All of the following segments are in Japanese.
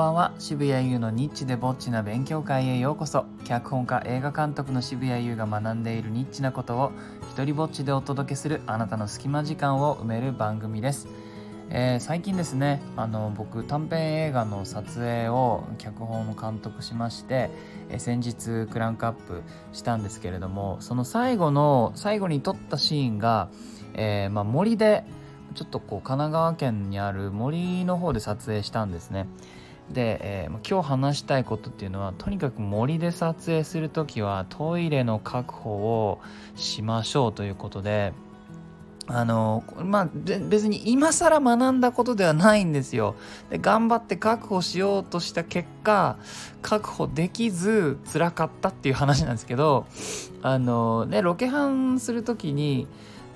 ばんは。渋谷優のニッチでぼっちな勉強会へようこそ。脚本家映画監督の渋谷優が学んでいるニッチなことを一人ぼっちでお届けするあなたの隙間時間を埋める番組です、えー、最近ですねあの僕短編映画の撮影を脚本を監督しまして、えー、先日クランクアップしたんですけれどもその最後の最後に撮ったシーンが、えーまあ、森でちょっとこう神奈川県にある森の方で撮影したんですね。で、えー、今日話したいことっていうのはとにかく森で撮影する時はトイレの確保をしましょうということであのまあ別に今更学んだことではないんですよ。で頑張って確保しようとした結果確保できず辛かったっていう話なんですけどあのねロケハンする時に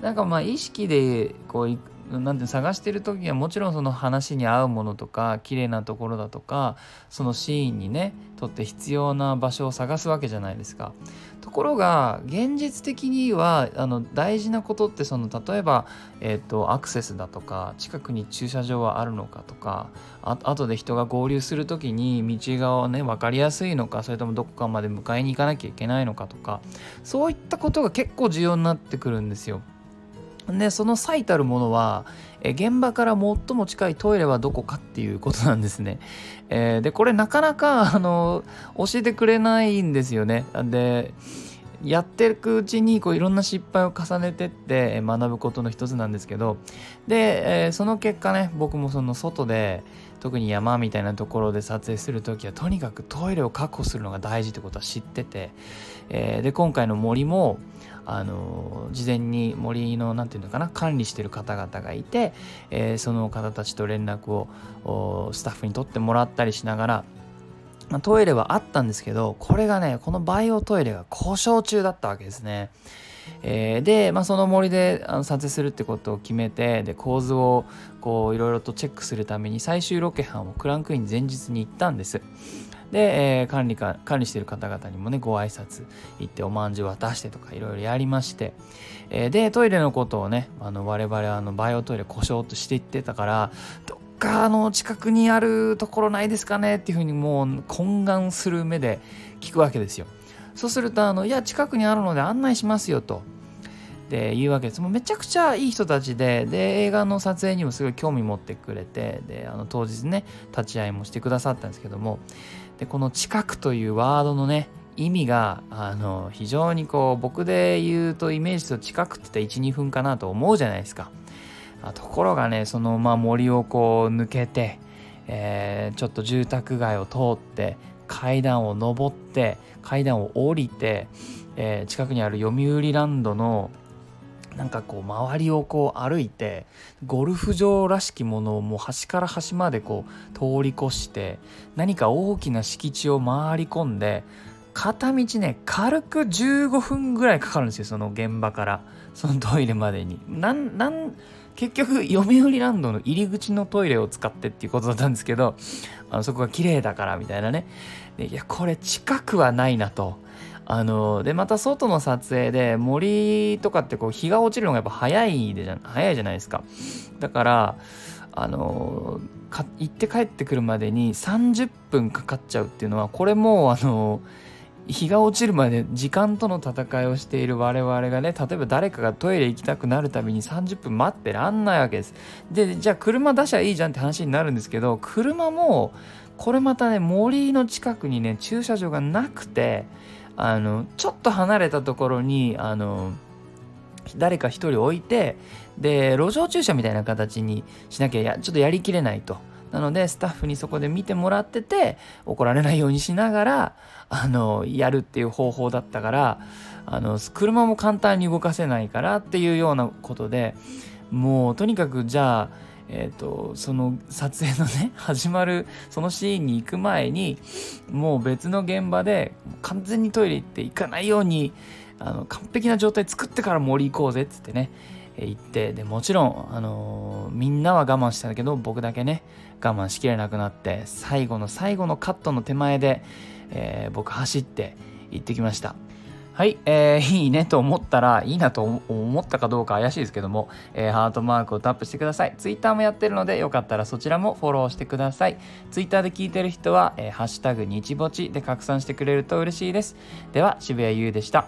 なんかまあ意識でこうなんて探してる時はもちろんその話に合うものとか綺麗なところだとかそのシーンにねとって必要な場所を探すわけじゃないですか。ところが現実的にはあの大事なことってその例えば、えーと、アクセスだとか近くに駐車場はあるのかとかあ後で人が合流する時に道がね分かりやすいのかそれともどこかまで迎えに行かなきゃいけないのかとかそういったことが結構重要になってくるんですよ。でその最たるものは現場から最も近いトイレはどこかっていうことなんですね。えー、でこれなかなかあの教えてくれないんですよね。でやっていくうちにこういろんな失敗を重ねてって学ぶことの一つなんですけど。で、えー、その結果ね僕もその外で特に山みたいなところで撮影する時はとにかくトイレを確保するのが大事ってことは知ってて、えー、で今回の森もあの事前に森の何て言うのかな管理してる方々がいて、えー、その方たちと連絡をスタッフに取ってもらったりしながら、トイレはあったんですけどこれがねこのバイオトイレが故障中だったわけですね。えー、で、まあ、その森であの撮影するってことを決めてで構図をこういろいろとチェックするために最終ロケ班をクランクイン前日に行ったんです。で、えー、管理か管理してる方々にもねご挨拶行っておまんじゅう渡してとかいろいろやりまして、えー、でトイレのことをねあの我々あのバイオトイレ故障としていってたからどっかの近くにあるところないですかねっていうふうにもう懇願する目で聞くわけですよ。そうするとあのいや近くにあるので案内しますよと。で言うわけですもうめちゃくちゃいい人たちでで映画の撮影にもすごい興味持ってくれてであの当日ね立ち会いもしてくださったんですけどもでこの「近く」というワードのね意味があの非常にこう僕で言うとイメージと近くって言ったら12分かなと思うじゃないですか。ところがねそのまあ森をこう抜けて、えー、ちょっと住宅街を通って階段を上って階段を降りて、えー、近くにある読売ランドのなんかこう周りをこう歩いてゴルフ場らしきものをもう端から端までこう通り越して何か大きな敷地を回り込んで片道ね軽く15分ぐらいかかるんですよその現場から。そのトイレまでに。なんなん結局読売ランドの入り口のトイレを使ってっていうことだったんですけどあのそこが綺麗だからみたいなね。いやこれ近くはないなと。あのでまた外の撮影で森とかってこう日が落ちるのがやっぱ早いでじゃ早いじゃないですか。だからあの行って帰ってくるまでに30分かかっちゃうっていうのはこれもうあの日が落ちるまで時間との戦いをしている我々がね例えば誰かがトイレ行きたくなるたびに30分待ってらんないわけですでじゃあ車出しゃいいじゃんって話になるんですけど車もこれまたね森の近くにね駐車場がなくてあのちょっと離れたところにあの誰か一人置いてで路上駐車みたいな形にしなきゃちょっとやりきれないと。なのでスタッフにそこで見てもらってて怒られないようにしながらあのやるっていう方法だったからあの車も簡単に動かせないからっていうようなことでもうとにかくじゃあえーと、その撮影のね 始まるそのシーンに行く前にもう別の現場で完全にトイレ行って行かないようにあの完璧な状態作ってから森行こうぜっつってね行ってでもちろん、あのー、みんなは我慢したんだけど僕だけね我慢しきれなくなって最後の最後のカットの手前で、えー、僕走って行ってきましたはい、えー、いいねと思ったら、いいなと思ったかどうか怪しいですけども、えー、ハートマークをタップしてください。ツイッターもやってるので、よかったらそちらもフォローしてください。ツイッターで聞いてる人は、えー、ハッシュタグ日ぼちで拡散してくれると嬉しいです。では、渋谷優でした。